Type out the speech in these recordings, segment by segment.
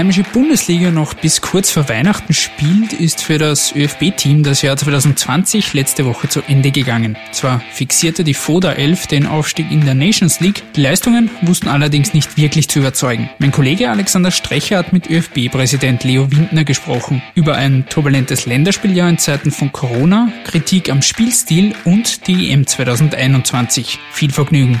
Heimische Bundesliga noch bis kurz vor Weihnachten spielt, ist für das ÖFB-Team das Jahr 2020 letzte Woche zu Ende gegangen. Zwar fixierte die FODA 11 den Aufstieg in der Nations League, die Leistungen wussten allerdings nicht wirklich zu überzeugen. Mein Kollege Alexander Strecher hat mit ÖFB-Präsident Leo Windner gesprochen über ein turbulentes Länderspieljahr in Zeiten von Corona, Kritik am Spielstil und die EM 2021. Viel Vergnügen!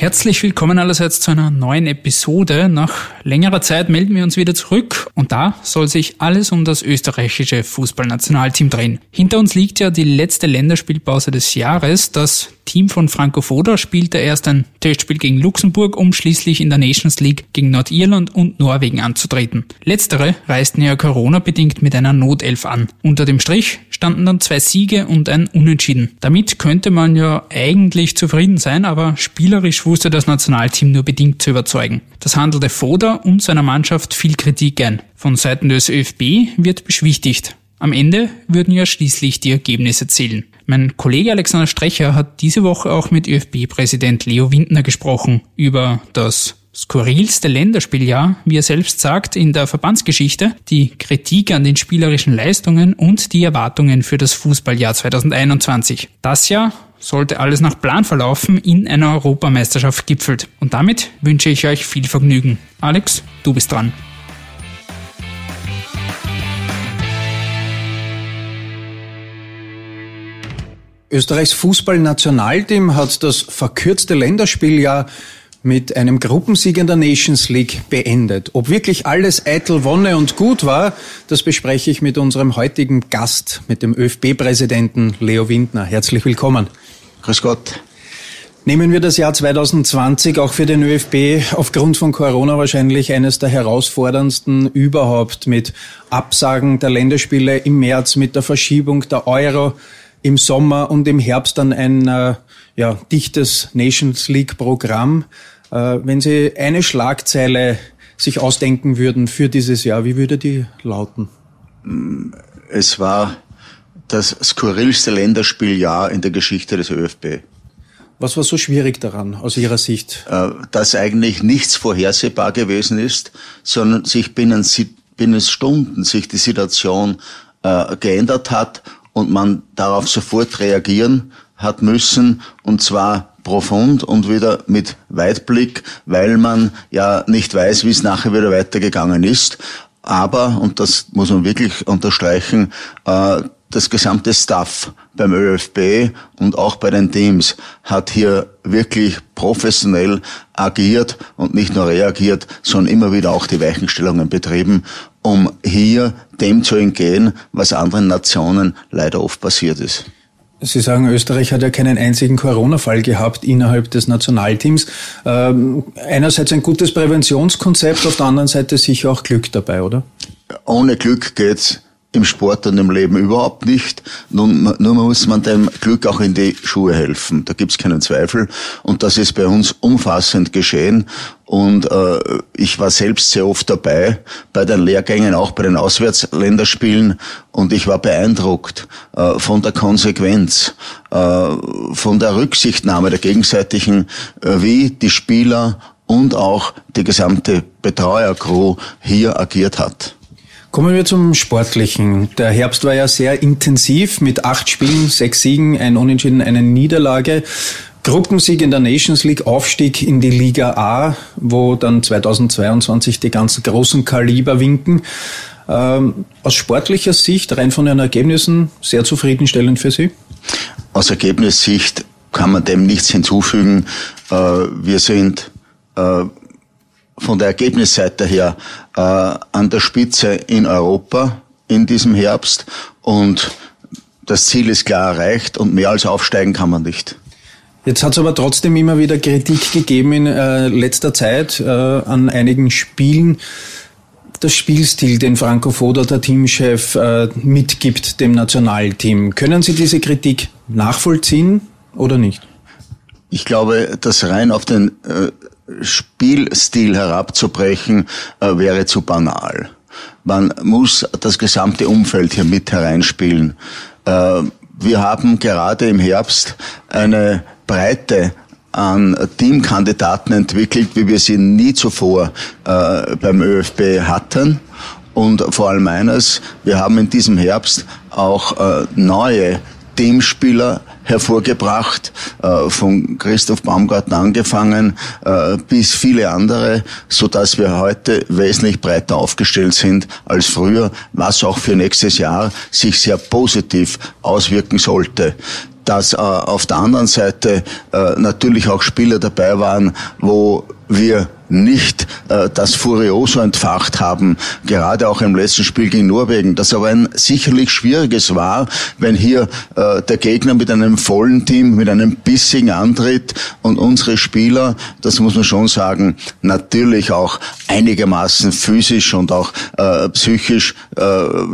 Herzlich willkommen allerseits zu einer neuen Episode. Nach längerer Zeit melden wir uns wieder zurück und da soll sich alles um das österreichische Fußballnationalteam drehen. Hinter uns liegt ja die letzte Länderspielpause des Jahres. Das Team von Franco Foda spielte erst ein Testspiel gegen Luxemburg, um schließlich in der Nations League gegen Nordirland und Norwegen anzutreten. Letztere reisten ja Corona-bedingt mit einer Notelf an. Unter dem Strich standen dann zwei Siege und ein Unentschieden. Damit könnte man ja eigentlich zufrieden sein, aber spielerisch wusste das Nationalteam nur bedingt zu überzeugen. Das handelte Foda und seiner Mannschaft viel Kritik ein. Von Seiten des ÖFB wird beschwichtigt. Am Ende würden ja schließlich die Ergebnisse zählen. Mein Kollege Alexander Strecher hat diese Woche auch mit ÖFB-Präsident Leo Windner gesprochen über das skurrilste Länderspieljahr, wie er selbst sagt, in der Verbandsgeschichte, die Kritik an den spielerischen Leistungen und die Erwartungen für das Fußballjahr 2021. Das Jahr sollte alles nach Plan verlaufen, in einer Europameisterschaft gipfelt. Und damit wünsche ich euch viel Vergnügen. Alex, du bist dran. Österreichs Fußballnationalteam hat das verkürzte Länderspieljahr mit einem Gruppensieg in der Nations League beendet. Ob wirklich alles eitel Wonne und gut war, das bespreche ich mit unserem heutigen Gast, mit dem ÖFB-Präsidenten Leo Windner. Herzlich willkommen. Grüß Gott. Nehmen wir das Jahr 2020 auch für den ÖFB aufgrund von Corona wahrscheinlich eines der herausforderndsten überhaupt mit Absagen der Länderspiele im März, mit der Verschiebung der Euro im Sommer und im Herbst dann ein äh, ja, dichtes Nations League Programm. Äh, wenn Sie eine Schlagzeile sich ausdenken würden für dieses Jahr, wie würde die lauten? Es war das skurrilste Länderspieljahr in der Geschichte des ÖFB. Was war so schwierig daran aus Ihrer Sicht? Äh, dass eigentlich nichts vorhersehbar gewesen ist, sondern sich binnen, binnen Stunden sich die Situation äh, geändert hat und man darauf sofort reagieren hat müssen und zwar profund und wieder mit Weitblick, weil man ja nicht weiß, wie es nachher wieder weitergegangen ist. Aber, und das muss man wirklich unterstreichen, äh, das gesamte Staff beim ÖFB und auch bei den Teams hat hier wirklich professionell agiert und nicht nur reagiert, sondern immer wieder auch die Weichenstellungen betrieben, um hier dem zu entgehen, was anderen Nationen leider oft passiert ist. Sie sagen, Österreich hat ja keinen einzigen Corona-Fall gehabt innerhalb des Nationalteams. Ähm, einerseits ein gutes Präventionskonzept, auf der anderen Seite sicher auch Glück dabei, oder? Ohne Glück geht's im Sport und im Leben überhaupt nicht. Nun, nur muss man dem Glück auch in die Schuhe helfen. Da gibt's keinen Zweifel. Und das ist bei uns umfassend geschehen. Und äh, ich war selbst sehr oft dabei bei den Lehrgängen, auch bei den Auswärtsländerspielen. Und ich war beeindruckt äh, von der Konsequenz, äh, von der Rücksichtnahme der gegenseitigen, äh, wie die Spieler und auch die gesamte Betreuercrew hier agiert hat. Kommen wir zum Sportlichen. Der Herbst war ja sehr intensiv mit acht Spielen, sechs Siegen, ein Unentschieden, eine Niederlage. Gruppensieg in der Nations League, Aufstieg in die Liga A, wo dann 2022 die ganzen großen Kaliber winken. Ähm, aus sportlicher Sicht, rein von den Ergebnissen, sehr zufriedenstellend für Sie? Aus Ergebnissicht kann man dem nichts hinzufügen. Äh, wir sind äh, von der Ergebnisseite her äh, an der Spitze in Europa in diesem Herbst und das Ziel ist klar erreicht und mehr als aufsteigen kann man nicht. Jetzt hat es aber trotzdem immer wieder Kritik gegeben in äh, letzter Zeit äh, an einigen Spielen. das Spielstil, den Franco Foda, der Teamchef, äh, mitgibt dem Nationalteam. Können Sie diese Kritik nachvollziehen oder nicht? Ich glaube, das rein auf den äh, Spielstil herabzubrechen, äh, wäre zu banal. Man muss das gesamte Umfeld hier mit hereinspielen. Äh, wir haben gerade im Herbst eine Breite an Teamkandidaten entwickelt, wie wir sie nie zuvor äh, beim ÖFB hatten. Und vor allem eines, wir haben in diesem Herbst auch neue Teamspieler hervorgebracht, äh, von Christoph Baumgarten angefangen äh, bis viele andere, so dass wir heute wesentlich breiter aufgestellt sind als früher, was auch für nächstes Jahr sich sehr positiv auswirken sollte. Dass äh, auf der anderen Seite natürlich auch Spieler dabei waren, wo wir nicht äh, das Furioso entfacht haben, gerade auch im letzten Spiel gegen Norwegen, das aber ein sicherlich schwieriges war, wenn hier äh, der Gegner mit einem vollen Team, mit einem bissigen antritt und unsere Spieler, das muss man schon sagen, natürlich auch einigermaßen physisch und auch äh, psychisch äh,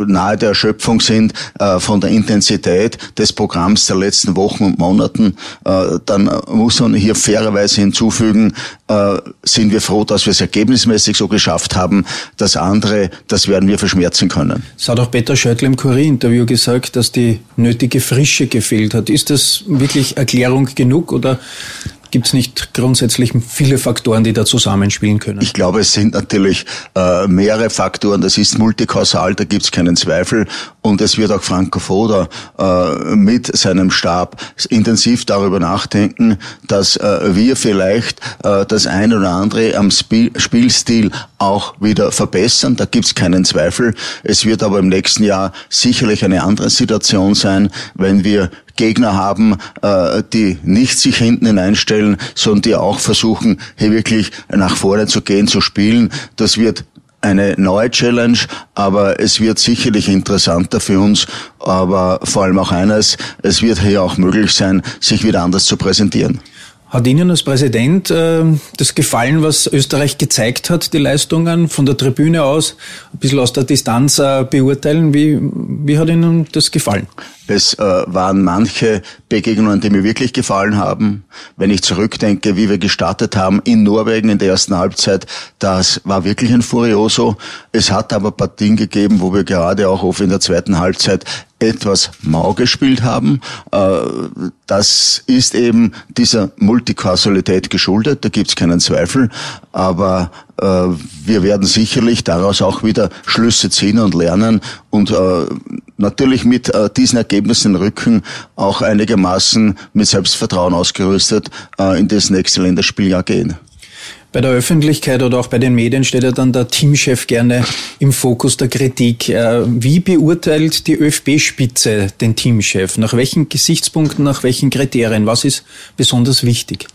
nahe der Erschöpfung sind äh, von der Intensität des Programms der letzten Wochen und Monaten, äh, dann muss man hier fairerweise hinzufügen, äh, sind wir froh, dass wir es ergebnismäßig so geschafft haben. Das andere, das werden wir verschmerzen können. Es hat auch Peter Schöttl im Kurier-Interview gesagt, dass die nötige Frische gefehlt hat. Ist das wirklich Erklärung genug oder Gibt es nicht grundsätzlich viele Faktoren, die da zusammenspielen können? Ich glaube, es sind natürlich äh, mehrere Faktoren. Das ist multikausal, da gibt es keinen Zweifel. Und es wird auch Franco Foda äh, mit seinem Stab intensiv darüber nachdenken, dass äh, wir vielleicht äh, das eine oder andere am Spiel Spielstil auch wieder verbessern. Da gibt es keinen Zweifel. Es wird aber im nächsten Jahr sicherlich eine andere Situation sein, wenn wir Gegner haben, äh, die nicht sich hinten hineinstellen, sondern die auch versuchen, hier wirklich nach vorne zu gehen, zu spielen. Das wird eine neue Challenge, aber es wird sicherlich interessanter für uns, aber vor allem auch eines, es wird hier auch möglich sein, sich wieder anders zu präsentieren. Hat Ihnen als Präsident äh, das gefallen, was Österreich gezeigt hat, die Leistungen von der Tribüne aus, ein bisschen aus der Distanz äh, beurteilen? Wie, wie hat Ihnen das gefallen? Es äh, waren manche Begegnungen, die mir wirklich gefallen haben. Wenn ich zurückdenke, wie wir gestartet haben in Norwegen in der ersten Halbzeit, das war wirklich ein Furioso. Es hat aber Partien gegeben, wo wir gerade auch oft in der zweiten Halbzeit etwas mau gespielt haben. Äh, das ist eben dieser Multikausalität geschuldet, da gibt es keinen Zweifel. Aber wir werden sicherlich daraus auch wieder Schlüsse ziehen und lernen und äh, natürlich mit äh, diesen Ergebnissen im Rücken auch einigermaßen mit Selbstvertrauen ausgerüstet äh, in das nächste Länderspieljahr gehen. Bei der Öffentlichkeit oder auch bei den Medien steht ja dann der Teamchef gerne im Fokus der Kritik. Äh, wie beurteilt die ÖFB-Spitze den Teamchef? Nach welchen Gesichtspunkten, nach welchen Kriterien? Was ist besonders wichtig?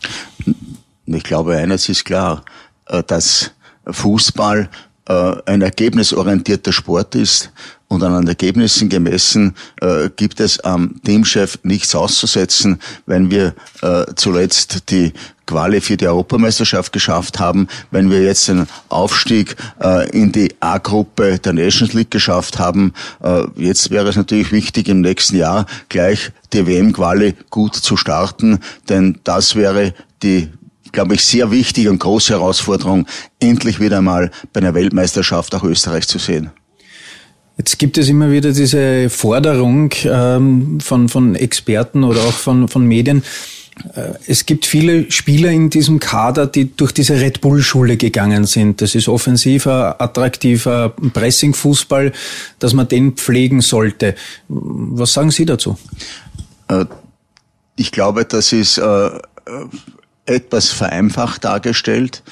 Ich glaube, eines ist klar, äh, dass Fußball äh, ein ergebnisorientierter Sport ist und an Ergebnissen gemessen äh, gibt es am Teamchef nichts auszusetzen, wenn wir äh, zuletzt die Quali für die Europameisterschaft geschafft haben, wenn wir jetzt den Aufstieg äh, in die A-Gruppe der Nations League geschafft haben. Äh, jetzt wäre es natürlich wichtig, im nächsten Jahr gleich die WM-Quali gut zu starten, denn das wäre die glaube ich, sehr wichtige und große Herausforderung, endlich wieder mal bei einer Weltmeisterschaft auch Österreich zu sehen. Jetzt gibt es immer wieder diese Forderung ähm, von, von Experten oder auch von, von Medien. Äh, es gibt viele Spieler in diesem Kader, die durch diese Red Bull-Schule gegangen sind. Das ist offensiver, attraktiver Pressing-Fußball, dass man den pflegen sollte. Was sagen Sie dazu? Äh, ich glaube, das ist äh, etwas vereinfacht dargestellt.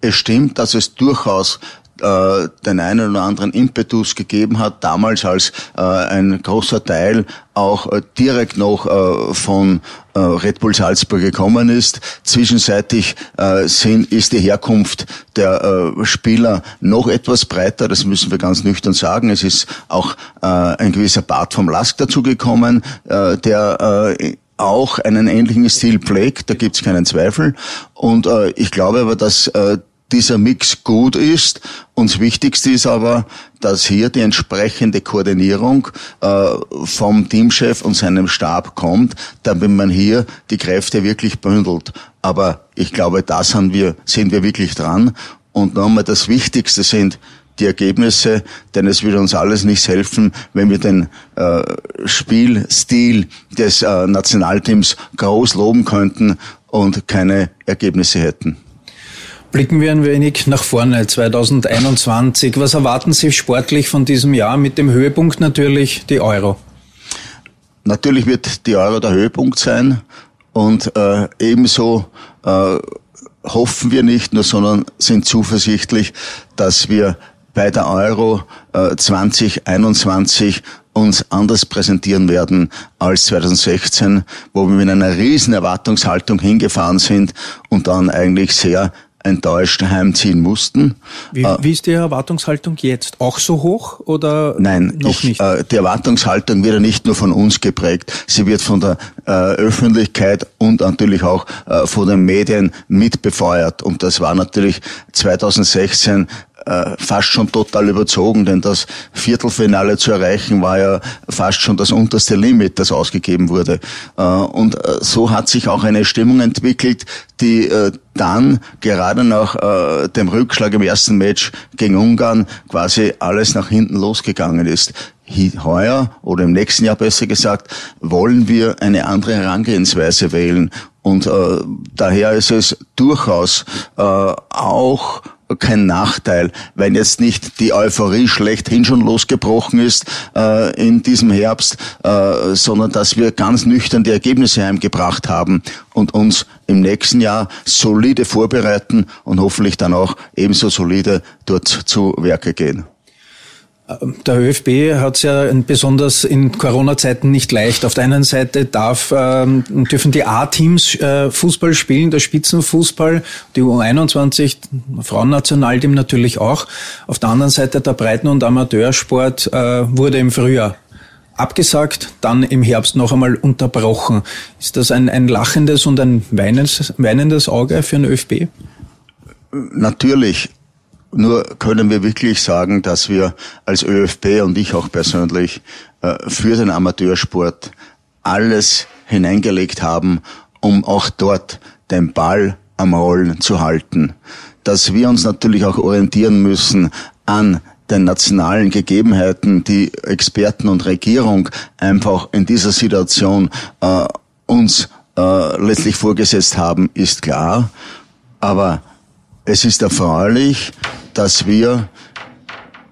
Es stimmt, dass es durchaus äh, den einen oder anderen Impetus gegeben hat, damals als äh, ein großer Teil auch äh, direkt noch äh, von äh, Red Bull Salzburg gekommen ist. Zwischenseitig äh, sind, ist die Herkunft der äh, Spieler noch etwas breiter, das müssen wir ganz nüchtern sagen. Es ist auch äh, ein gewisser Bart vom Lask dazugekommen, äh, der äh, auch einen ähnlichen Stil pflegt, da gibt es keinen Zweifel. Und äh, ich glaube aber, dass äh, dieser Mix gut ist. Und das Wichtigste ist aber, dass hier die entsprechende Koordinierung äh, vom Teamchef und seinem Stab kommt, damit man hier die Kräfte wirklich bündelt. Aber ich glaube, da sind wir, sind wir wirklich dran. Und nochmal das Wichtigste sind die Ergebnisse, denn es würde uns alles nichts helfen, wenn wir den äh, Spielstil des äh, Nationalteams groß loben könnten und keine Ergebnisse hätten. Blicken wir ein wenig nach vorne, 2021. Was erwarten Sie sportlich von diesem Jahr mit dem Höhepunkt natürlich die Euro? Natürlich wird die Euro der Höhepunkt sein und äh, ebenso äh, hoffen wir nicht nur, sondern sind zuversichtlich, dass wir bei der Euro äh, 2021 uns anders präsentieren werden als 2016, wo wir mit einer riesen Erwartungshaltung hingefahren sind und dann eigentlich sehr enttäuscht heimziehen mussten. Wie, äh, wie ist die Erwartungshaltung jetzt? Auch so hoch oder Nein, noch ich, nicht? Äh, die Erwartungshaltung wird ja nicht nur von uns geprägt, sie wird von der äh, Öffentlichkeit und natürlich auch äh, von den Medien mitbefeuert. Und das war natürlich 2016 äh, fast schon total überzogen, denn das Viertelfinale zu erreichen war ja fast schon das unterste Limit, das ausgegeben wurde. Äh, und äh, so hat sich auch eine Stimmung entwickelt, die äh, dann gerade nach äh, dem Rückschlag im ersten Match gegen Ungarn quasi alles nach hinten losgegangen ist. Heuer oder im nächsten Jahr besser gesagt, wollen wir eine andere Herangehensweise wählen. Und äh, daher ist es durchaus äh, auch kein Nachteil, wenn jetzt nicht die Euphorie schlechthin schon losgebrochen ist äh, in diesem Herbst, äh, sondern dass wir ganz nüchtern die Ergebnisse heimgebracht haben und uns im nächsten Jahr solide vorbereiten und hoffentlich dann auch ebenso solide dort zu Werke gehen. Der ÖFB hat es ja besonders in Corona-Zeiten nicht leicht. Auf der einen Seite darf, ähm, dürfen die A-Teams äh, Fußball spielen, der Spitzenfußball, die U21, Frauennationalteam natürlich auch. Auf der anderen Seite der Breiten- und Amateursport äh, wurde im Frühjahr abgesagt, dann im Herbst noch einmal unterbrochen. Ist das ein, ein lachendes und ein weinendes, weinendes Auge für den ÖFB? Natürlich. Nur können wir wirklich sagen, dass wir als ÖFB und ich auch persönlich äh, für den Amateursport alles hineingelegt haben, um auch dort den Ball am Rollen zu halten. Dass wir uns natürlich auch orientieren müssen an den nationalen Gegebenheiten, die Experten und Regierung einfach in dieser Situation äh, uns äh, letztlich vorgesetzt haben, ist klar. Aber es ist erfreulich, dass wir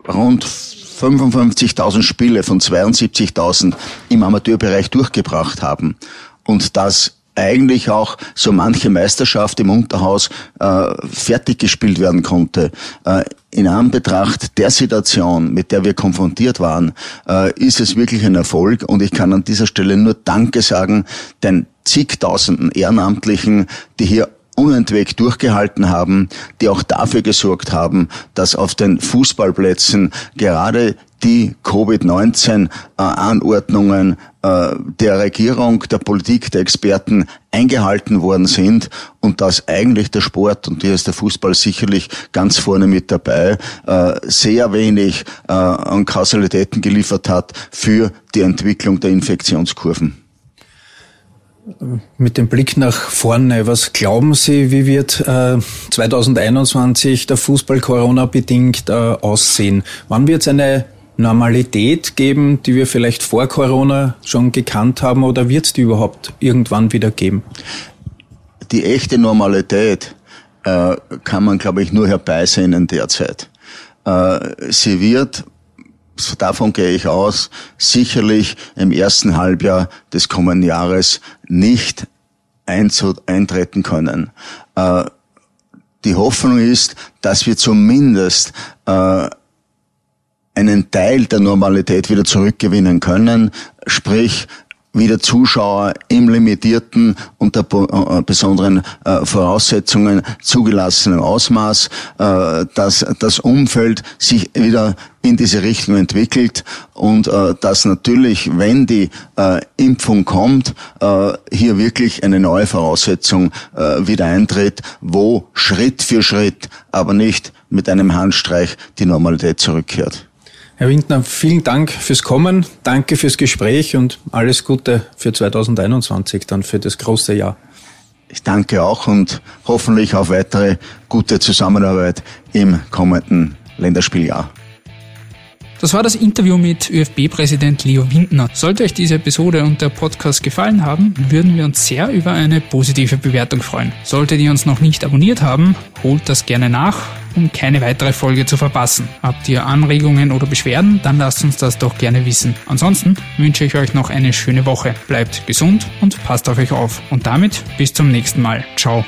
rund 55.000 Spiele von 72.000 im Amateurbereich durchgebracht haben und dass eigentlich auch so manche Meisterschaft im Unterhaus äh, fertig gespielt werden konnte. Äh, in Anbetracht der Situation, mit der wir konfrontiert waren, äh, ist es wirklich ein Erfolg und ich kann an dieser Stelle nur Danke sagen den zigtausenden Ehrenamtlichen, die hier unentwegt durchgehalten haben, die auch dafür gesorgt haben, dass auf den Fußballplätzen gerade die Covid-19-Anordnungen äh, der Regierung, der Politik, der Experten eingehalten worden sind und dass eigentlich der Sport, und hier ist der Fußball sicherlich ganz vorne mit dabei, äh, sehr wenig äh, an Kausalitäten geliefert hat für die Entwicklung der Infektionskurven. Mit dem Blick nach vorne, was glauben Sie, wie wird äh, 2021 der Fußball Corona bedingt äh, aussehen? Wann wird es eine Normalität geben, die wir vielleicht vor Corona schon gekannt haben oder wird es die überhaupt irgendwann wieder geben? Die echte Normalität äh, kann man, glaube ich, nur herbeisehnen derzeit. Äh, sie wird davon gehe ich aus, sicherlich im ersten Halbjahr des kommenden Jahres nicht eintreten können. Äh, die Hoffnung ist, dass wir zumindest äh, einen Teil der Normalität wieder zurückgewinnen können, sprich wieder Zuschauer im limitierten unter äh, besonderen äh, Voraussetzungen zugelassenen Ausmaß, äh, dass das Umfeld sich wieder in diese Richtung entwickelt und äh, dass natürlich, wenn die äh, Impfung kommt, äh, hier wirklich eine neue Voraussetzung äh, wieder eintritt, wo Schritt für Schritt, aber nicht mit einem Handstreich die Normalität zurückkehrt. Herr Windner, vielen Dank fürs Kommen, danke fürs Gespräch und alles Gute für 2021, dann für das große Jahr. Ich danke auch und hoffentlich auf weitere gute Zusammenarbeit im kommenden Länderspieljahr. Das war das Interview mit ÖFB-Präsident Leo Windner. Sollte euch diese Episode und der Podcast gefallen haben, würden wir uns sehr über eine positive Bewertung freuen. Solltet ihr uns noch nicht abonniert haben, holt das gerne nach um keine weitere Folge zu verpassen. Habt ihr Anregungen oder Beschwerden, dann lasst uns das doch gerne wissen. Ansonsten wünsche ich euch noch eine schöne Woche. Bleibt gesund und passt auf euch auf. Und damit bis zum nächsten Mal. Ciao.